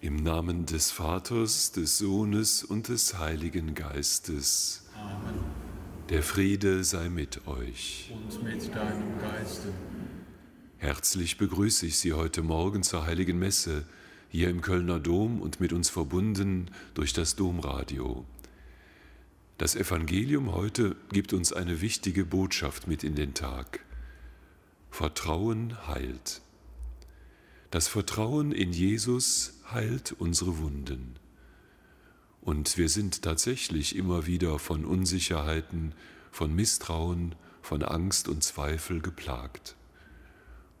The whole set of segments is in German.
Im Namen des Vaters, des Sohnes und des Heiligen Geistes. Amen. Der Friede sei mit euch. Und mit deinem Geiste. Herzlich begrüße ich Sie heute Morgen zur Heiligen Messe, hier im Kölner Dom und mit uns verbunden durch das Domradio. Das Evangelium heute gibt uns eine wichtige Botschaft mit in den Tag. Vertrauen heilt. Das Vertrauen in Jesus heilt unsere Wunden. Und wir sind tatsächlich immer wieder von Unsicherheiten, von Misstrauen, von Angst und Zweifel geplagt.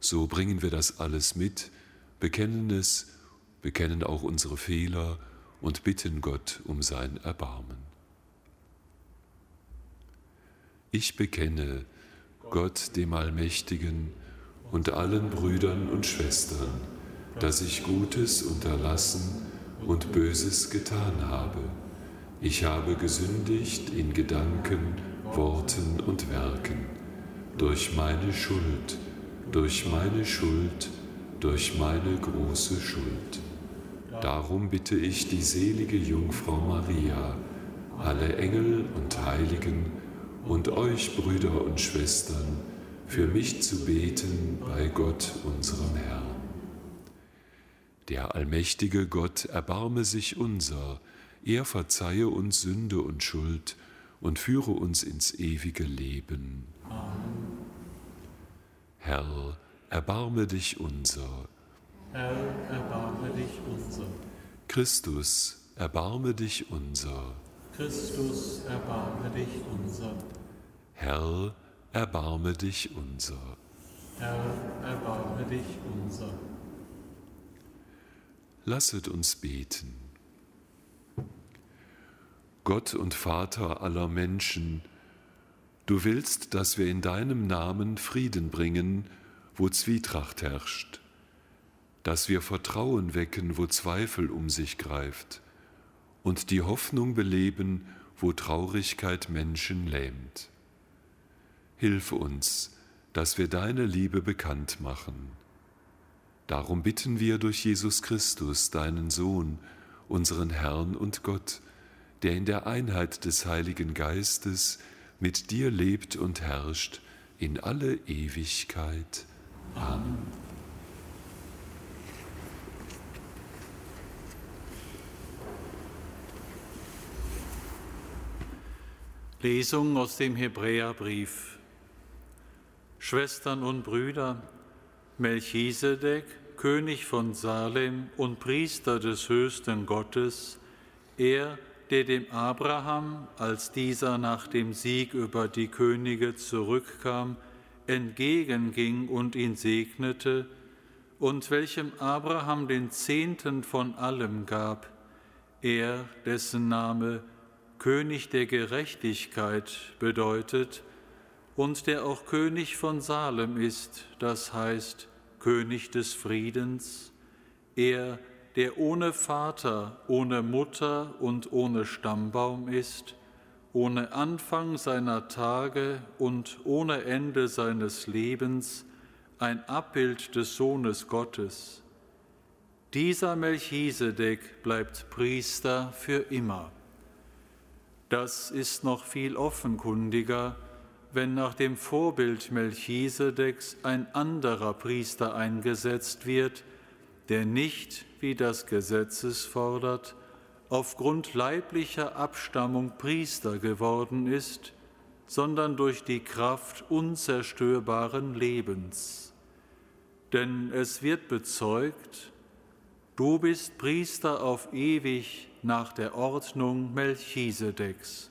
So bringen wir das alles mit, bekennen es, bekennen auch unsere Fehler und bitten Gott um sein Erbarmen. Ich bekenne Gott dem Allmächtigen und allen Brüdern und Schwestern, dass ich Gutes unterlassen und Böses getan habe. Ich habe gesündigt in Gedanken, Worten und Werken, durch meine Schuld, durch meine Schuld, durch meine große Schuld. Darum bitte ich die selige Jungfrau Maria, alle Engel und Heiligen und euch Brüder und Schwestern, für mich zu beten bei Gott, unserem Herrn. Der allmächtige Gott erbarme sich unser, er verzeihe uns Sünde und Schuld und führe uns ins ewige Leben. Amen. Herr, erbarme dich unser. Herr, erbarme dich unser. Christus, erbarme dich unser. Christus, erbarme dich unser. Herr, erbarme dich unser. Herr, erbarme dich unser. Lasset uns beten. Gott und Vater aller Menschen, du willst, dass wir in deinem Namen Frieden bringen, wo Zwietracht herrscht, dass wir Vertrauen wecken, wo Zweifel um sich greift, und die Hoffnung beleben, wo Traurigkeit Menschen lähmt. Hilf uns, dass wir deine Liebe bekannt machen. Darum bitten wir durch Jesus Christus, deinen Sohn, unseren Herrn und Gott, der in der Einheit des Heiligen Geistes mit dir lebt und herrscht in alle Ewigkeit. Amen. Lesung aus dem Hebräerbrief. Schwestern und Brüder, Melchisedek, König von Salem und Priester des höchsten Gottes, er, der dem Abraham, als dieser nach dem Sieg über die Könige zurückkam, entgegenging und ihn segnete, und welchem Abraham den Zehnten von allem gab, er, dessen Name König der Gerechtigkeit bedeutet und der auch König von Salem ist, das heißt König des Friedens, er, der ohne Vater, ohne Mutter und ohne Stammbaum ist, ohne Anfang seiner Tage und ohne Ende seines Lebens, ein Abbild des Sohnes Gottes. Dieser Melchisedek bleibt Priester für immer. Das ist noch viel offenkundiger, wenn nach dem Vorbild Melchisedeks ein anderer Priester eingesetzt wird, der nicht, wie das Gesetz es fordert, aufgrund leiblicher Abstammung Priester geworden ist, sondern durch die Kraft unzerstörbaren Lebens. Denn es wird bezeugt, du bist Priester auf ewig nach der Ordnung Melchisedeks.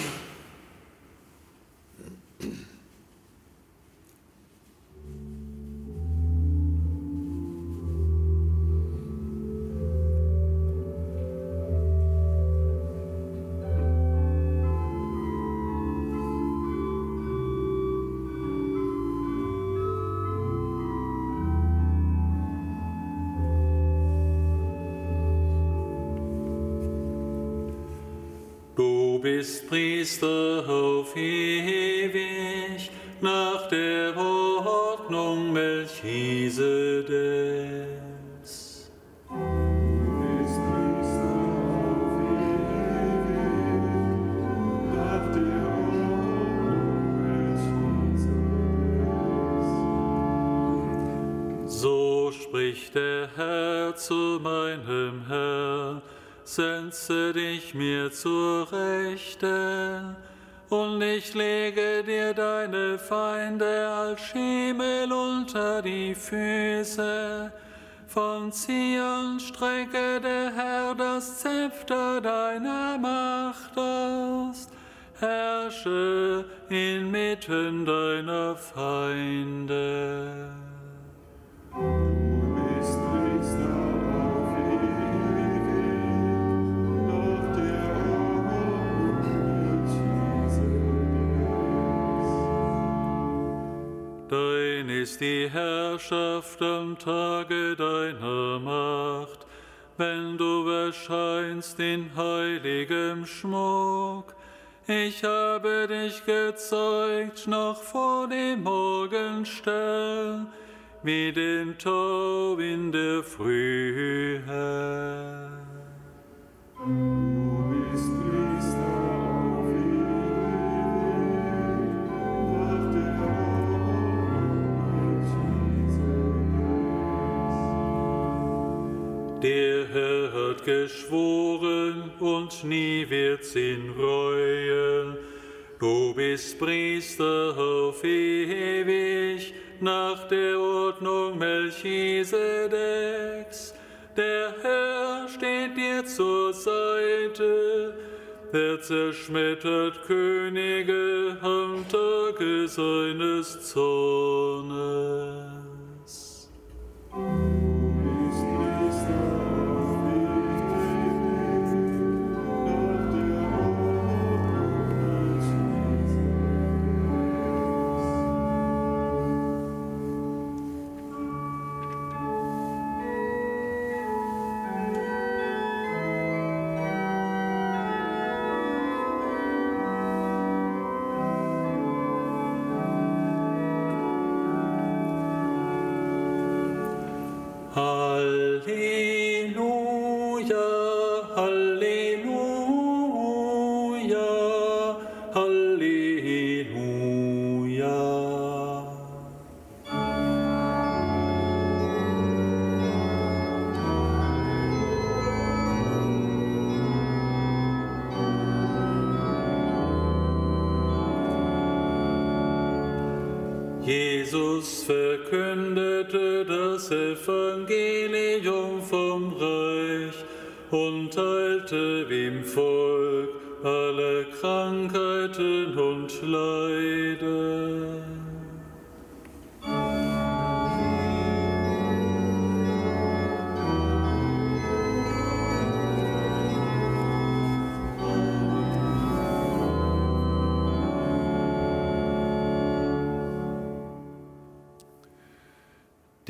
Auf ewig nach der Ordnung Melchisedeks. So spricht der Herr zu meinem Herr, setze dich mir zur Rechte, und ich lege dir deine Feinde als Schemel unter die Füße. Von Zion strecke der Herr das Zepter deiner Macht aus, herrsche inmitten deiner Feinde. Ist die Herrschaft am Tage deiner Macht, wenn du erscheinst in heiligem Schmuck. Ich habe dich gezeugt noch vor dem Morgenstern, wie den Tau in der Frühe. Und nie wird's ihn reuen. Du bist Priester auf ewig nach der Ordnung Melchisedeks. Der Herr steht dir zur Seite, er zerschmettert Könige am Tage seines Zornes. Alleluia. Der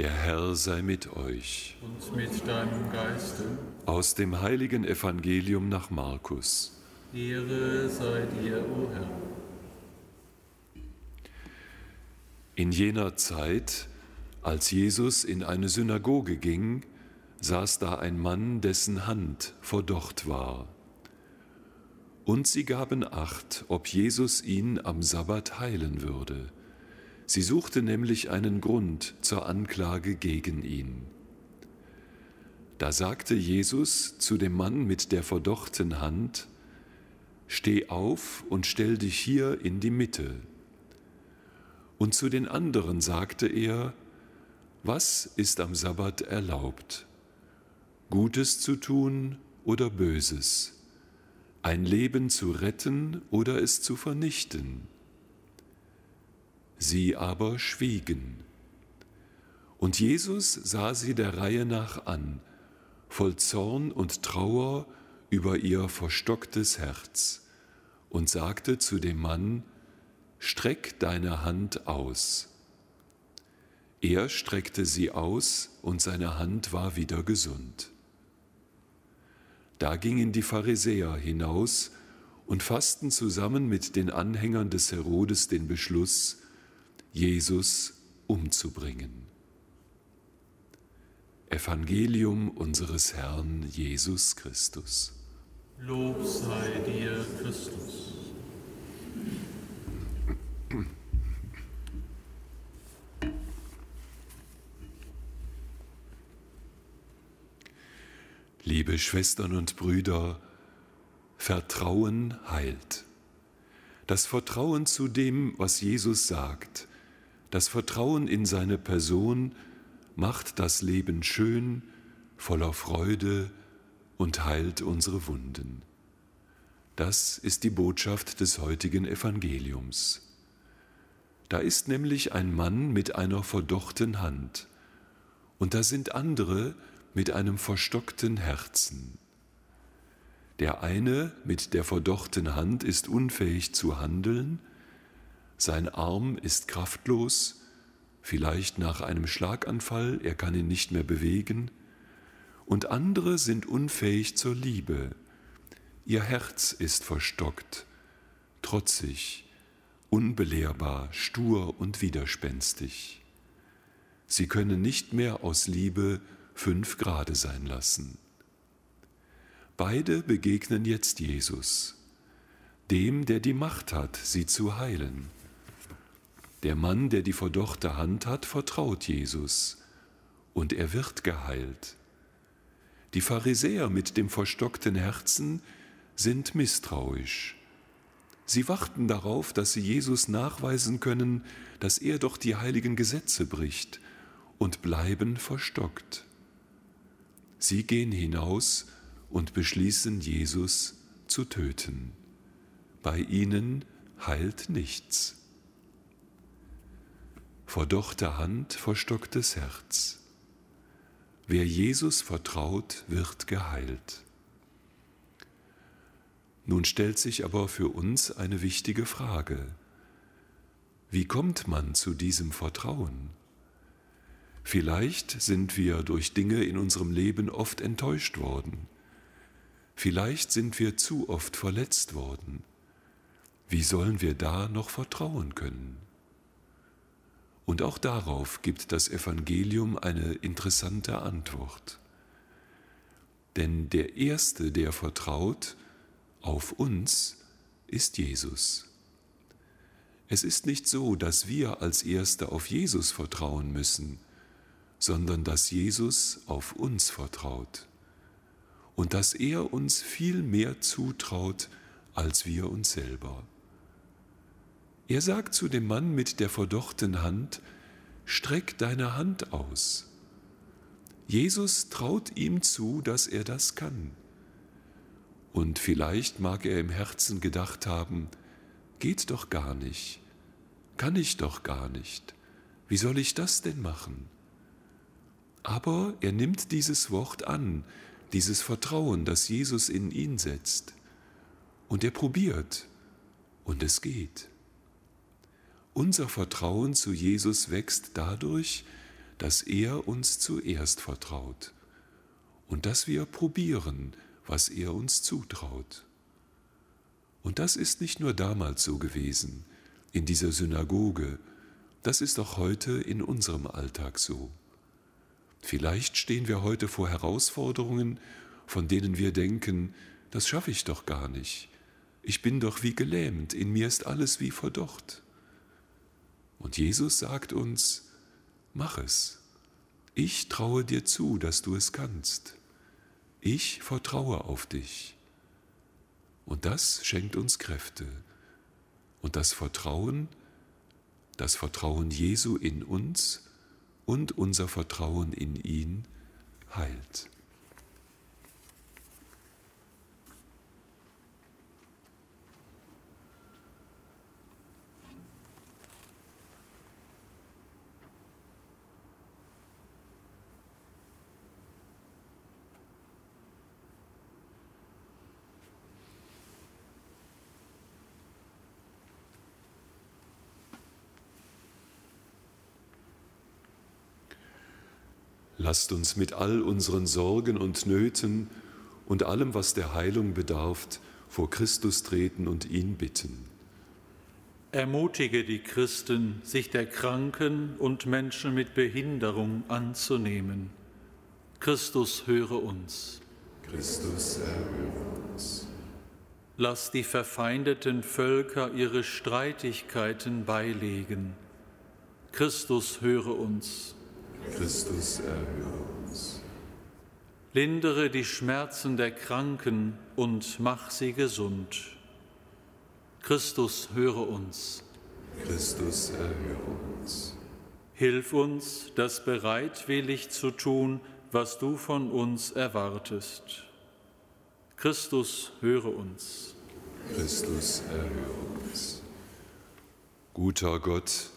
Herr sei mit euch. Und mit deinem Geiste. Aus dem heiligen Evangelium nach Markus. Ehre sei dir, o Herr. In jener Zeit, als Jesus in eine Synagoge ging, saß da ein Mann, dessen Hand verdorrt war. Und sie gaben acht, ob Jesus ihn am Sabbat heilen würde. Sie suchte nämlich einen Grund zur Anklage gegen ihn. Da sagte Jesus zu dem Mann mit der verdorrten Hand, Steh auf und stell dich hier in die Mitte. Und zu den anderen sagte er, Was ist am Sabbat erlaubt? Gutes zu tun oder Böses? Ein Leben zu retten oder es zu vernichten? Sie aber schwiegen. Und Jesus sah sie der Reihe nach an, voll Zorn und Trauer über ihr verstocktes Herz, und sagte zu dem Mann, Streck deine Hand aus. Er streckte sie aus, und seine Hand war wieder gesund. Da gingen die Pharisäer hinaus und fassten zusammen mit den Anhängern des Herodes den Beschluss, Jesus umzubringen. Evangelium unseres Herrn Jesus Christus. Lob sei dir, Christus. Liebe Schwestern und Brüder, Vertrauen heilt. Das Vertrauen zu dem, was Jesus sagt, das Vertrauen in seine Person macht das Leben schön, voller Freude und heilt unsere Wunden. Das ist die Botschaft des heutigen Evangeliums. Da ist nämlich ein Mann mit einer verdochten Hand, und da sind andere mit einem verstockten Herzen. Der eine mit der verdochten Hand ist unfähig zu handeln, sein Arm ist kraftlos, vielleicht nach einem Schlaganfall, er kann ihn nicht mehr bewegen, und andere sind unfähig zur Liebe, ihr Herz ist verstockt, trotzig, unbelehrbar, stur und widerspenstig. Sie können nicht mehr aus Liebe fünf Grade sein lassen. Beide begegnen jetzt Jesus, dem, der die Macht hat, sie zu heilen. Der Mann, der die verdochte Hand hat, vertraut Jesus und er wird geheilt. Die Pharisäer mit dem verstockten Herzen sind misstrauisch. Sie warten darauf, dass sie Jesus nachweisen können, dass er doch die heiligen Gesetze bricht und bleiben verstockt. Sie gehen hinaus und beschließen, Jesus zu töten. Bei ihnen heilt nichts. Verdochte Hand, verstocktes Herz. Wer Jesus vertraut, wird geheilt. Nun stellt sich aber für uns eine wichtige Frage. Wie kommt man zu diesem Vertrauen? Vielleicht sind wir durch Dinge in unserem Leben oft enttäuscht worden. Vielleicht sind wir zu oft verletzt worden. Wie sollen wir da noch vertrauen können? Und auch darauf gibt das Evangelium eine interessante Antwort. Denn der Erste, der vertraut auf uns, ist Jesus. Es ist nicht so, dass wir als Erste auf Jesus vertrauen müssen, sondern dass Jesus auf uns vertraut und dass er uns viel mehr zutraut als wir uns selber. Er sagt zu dem Mann mit der verdochten Hand, streck deine Hand aus. Jesus traut ihm zu, dass er das kann. Und vielleicht mag er im Herzen gedacht haben, geht doch gar nicht, kann ich doch gar nicht, wie soll ich das denn machen? Aber er nimmt dieses Wort an, dieses Vertrauen, das Jesus in ihn setzt. Und er probiert und es geht. Unser Vertrauen zu Jesus wächst dadurch, dass er uns zuerst vertraut und dass wir probieren, was er uns zutraut. Und das ist nicht nur damals so gewesen, in dieser Synagoge, das ist auch heute in unserem Alltag so. Vielleicht stehen wir heute vor Herausforderungen, von denen wir denken, das schaffe ich doch gar nicht. Ich bin doch wie gelähmt, in mir ist alles wie verdocht. Und Jesus sagt uns, mach es. Ich traue dir zu, dass du es kannst. Ich vertraue auf dich. Und das schenkt uns Kräfte. Und das Vertrauen, das Vertrauen Jesu in uns, und unser Vertrauen in ihn heilt. Lasst uns mit all unseren Sorgen und Nöten und allem, was der Heilung bedarf, vor Christus treten und ihn bitten. Ermutige die Christen, sich der Kranken und Menschen mit Behinderung anzunehmen. Christus höre uns. Christus erhöre uns. Lass die verfeindeten Völker ihre Streitigkeiten beilegen. Christus höre uns. Christus erhöre uns. Lindere die Schmerzen der Kranken und mach sie gesund. Christus, höre uns. Christus, erhöre uns. Hilf uns, das bereitwillig zu tun, was du von uns erwartest. Christus, höre uns. Christus, erhöre uns. Guter Gott,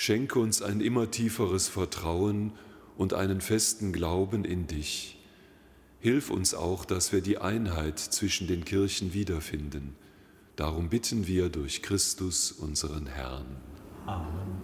schenke uns ein immer tieferes Vertrauen und einen festen Glauben in dich. Hilf uns auch, dass wir die Einheit zwischen den Kirchen wiederfinden Darum bitten wir durch Christus, unseren Herrn. Amen.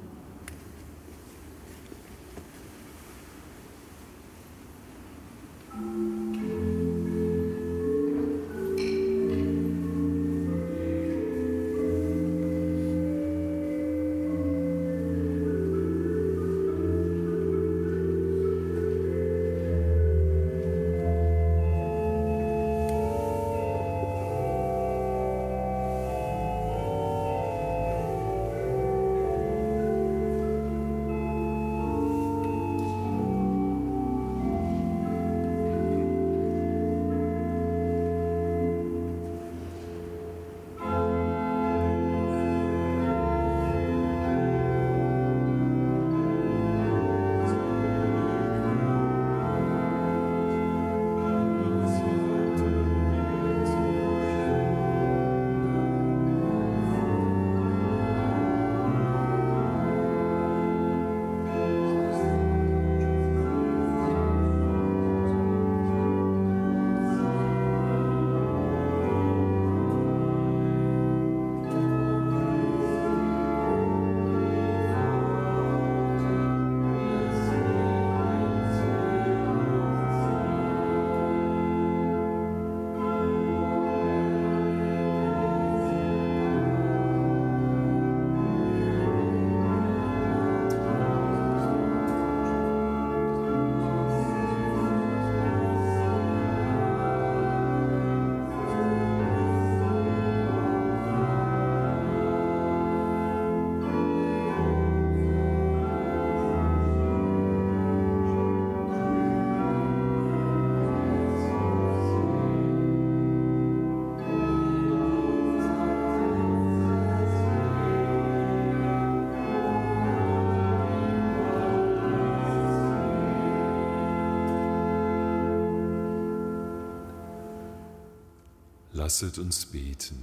Lasset uns beten.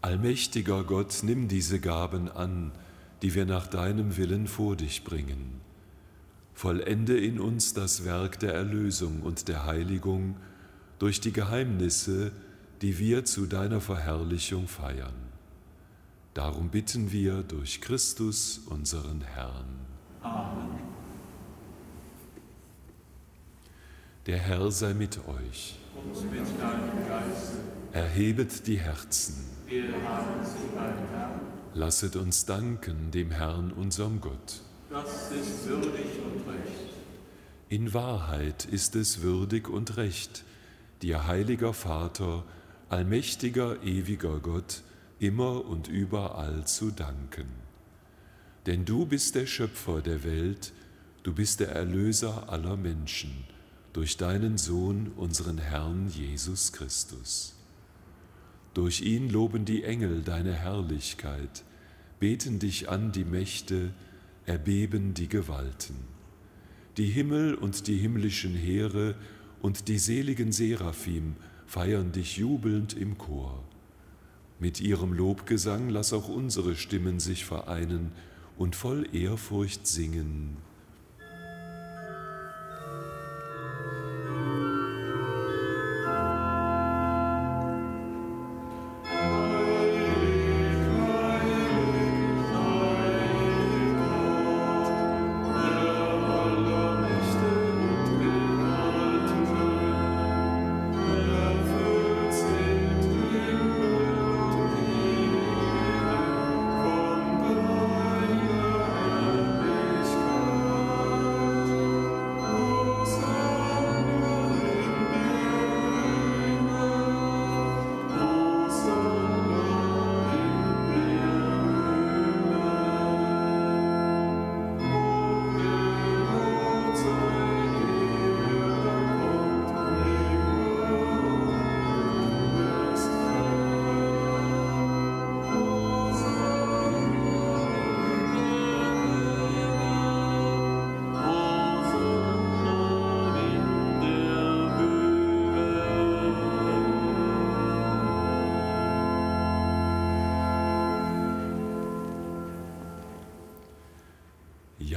Allmächtiger Gott, nimm diese Gaben an, die wir nach deinem Willen vor dich bringen. Vollende in uns das Werk der Erlösung und der Heiligung durch die Geheimnisse, die wir zu deiner Verherrlichung feiern. Darum bitten wir durch Christus, unseren Herrn. Amen. Der Herr sei mit euch und mit deinem Geist. Erhebet die Herzen. Lasset uns danken dem Herrn, unserem Gott. Das ist würdig und recht. In Wahrheit ist es würdig und recht, dir, heiliger Vater, allmächtiger, ewiger Gott, immer und überall zu danken. Denn du bist der Schöpfer der Welt, du bist der Erlöser aller Menschen durch deinen Sohn, unseren Herrn Jesus Christus. Durch ihn loben die Engel deine Herrlichkeit, beten dich an die Mächte, erbeben die Gewalten. Die Himmel und die himmlischen Heere und die seligen Seraphim feiern dich jubelnd im Chor. Mit ihrem Lobgesang lass auch unsere Stimmen sich vereinen und voll Ehrfurcht singen.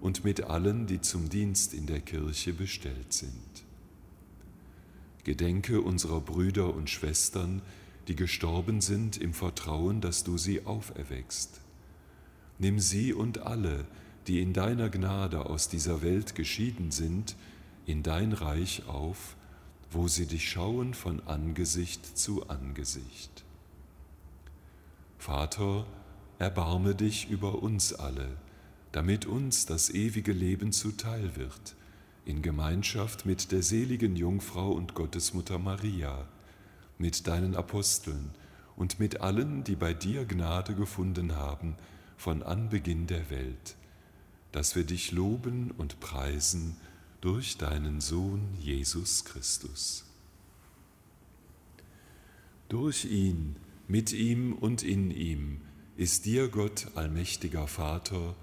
und mit allen, die zum Dienst in der Kirche bestellt sind. Gedenke unserer Brüder und Schwestern, die gestorben sind im Vertrauen, dass du sie auferweckst. Nimm sie und alle, die in deiner Gnade aus dieser Welt geschieden sind, in dein Reich auf, wo sie dich schauen von Angesicht zu Angesicht. Vater, erbarme dich über uns alle damit uns das ewige Leben zuteil wird, in Gemeinschaft mit der seligen Jungfrau und Gottesmutter Maria, mit deinen Aposteln und mit allen, die bei dir Gnade gefunden haben von Anbeginn der Welt, dass wir dich loben und preisen durch deinen Sohn Jesus Christus. Durch ihn, mit ihm und in ihm ist dir Gott, allmächtiger Vater,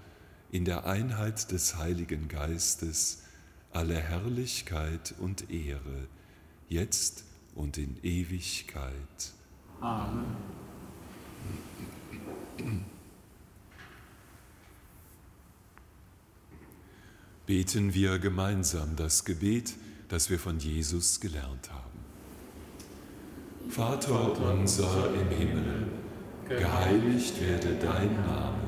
in der Einheit des Heiligen Geistes alle Herrlichkeit und Ehre, jetzt und in Ewigkeit. Amen. Beten wir gemeinsam das Gebet, das wir von Jesus gelernt haben. Vater unser im Himmel, geheiligt werde dein Name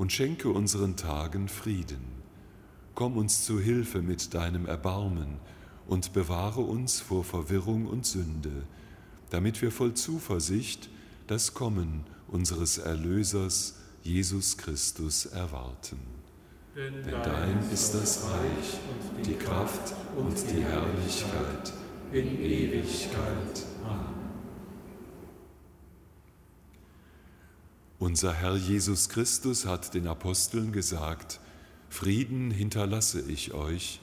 und schenke unseren Tagen Frieden. Komm uns zu Hilfe mit deinem Erbarmen und bewahre uns vor Verwirrung und Sünde, damit wir voll Zuversicht das Kommen unseres Erlösers Jesus Christus erwarten. Denn dein ist das Reich, die Kraft und die Herrlichkeit in Ewigkeit. Amen. Unser Herr Jesus Christus hat den Aposteln gesagt, Frieden hinterlasse ich euch,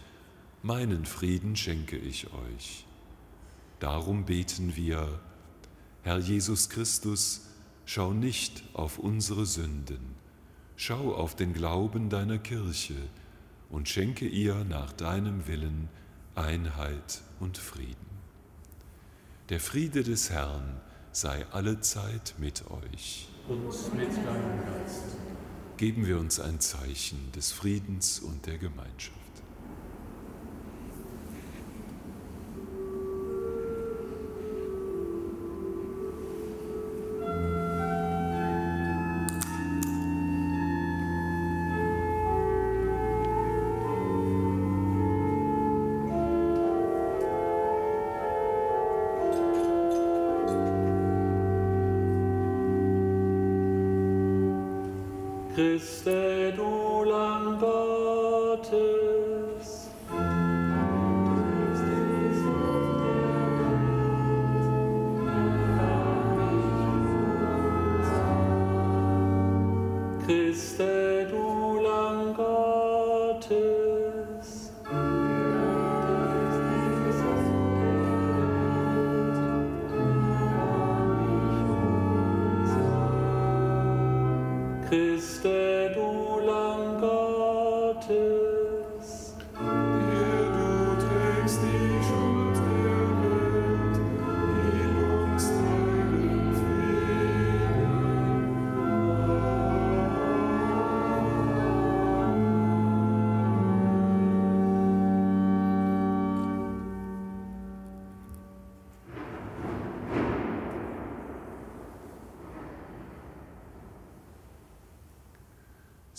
meinen Frieden schenke ich euch. Darum beten wir, Herr Jesus Christus, schau nicht auf unsere Sünden, schau auf den Glauben deiner Kirche und schenke ihr nach deinem Willen Einheit und Frieden. Der Friede des Herrn sei allezeit mit euch. Und mit deinem Geist. Geben wir uns ein Zeichen des Friedens und der Gemeinschaft.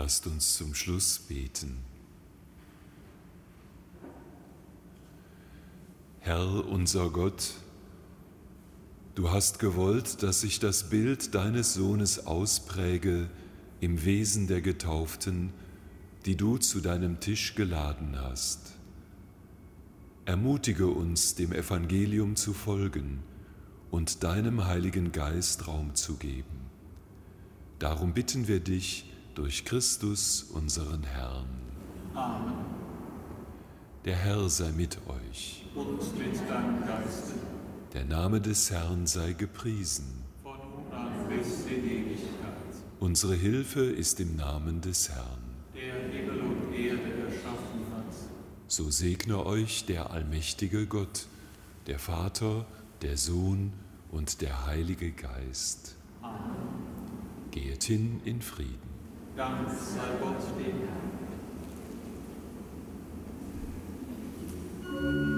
Lasst uns zum Schluss beten. Herr unser Gott, du hast gewollt, dass sich das Bild deines Sohnes auspräge im Wesen der Getauften, die du zu deinem Tisch geladen hast. Ermutige uns, dem Evangelium zu folgen und deinem Heiligen Geist Raum zu geben. Darum bitten wir dich durch Christus, unseren Herrn. Amen. Der Herr sei mit euch. Und mit deinem Geiste, Der Name des Herrn sei gepriesen. von nun an bis in Ewigkeit, Unsere Hilfe ist im Namen des Herrn. der Himmel und Erde erschaffen hat. So segne euch der allmächtige Gott, der Vater, der Sohn und der Heilige Geist. Amen. Geht hin in Frieden. ganz sei Gott dem Herrn.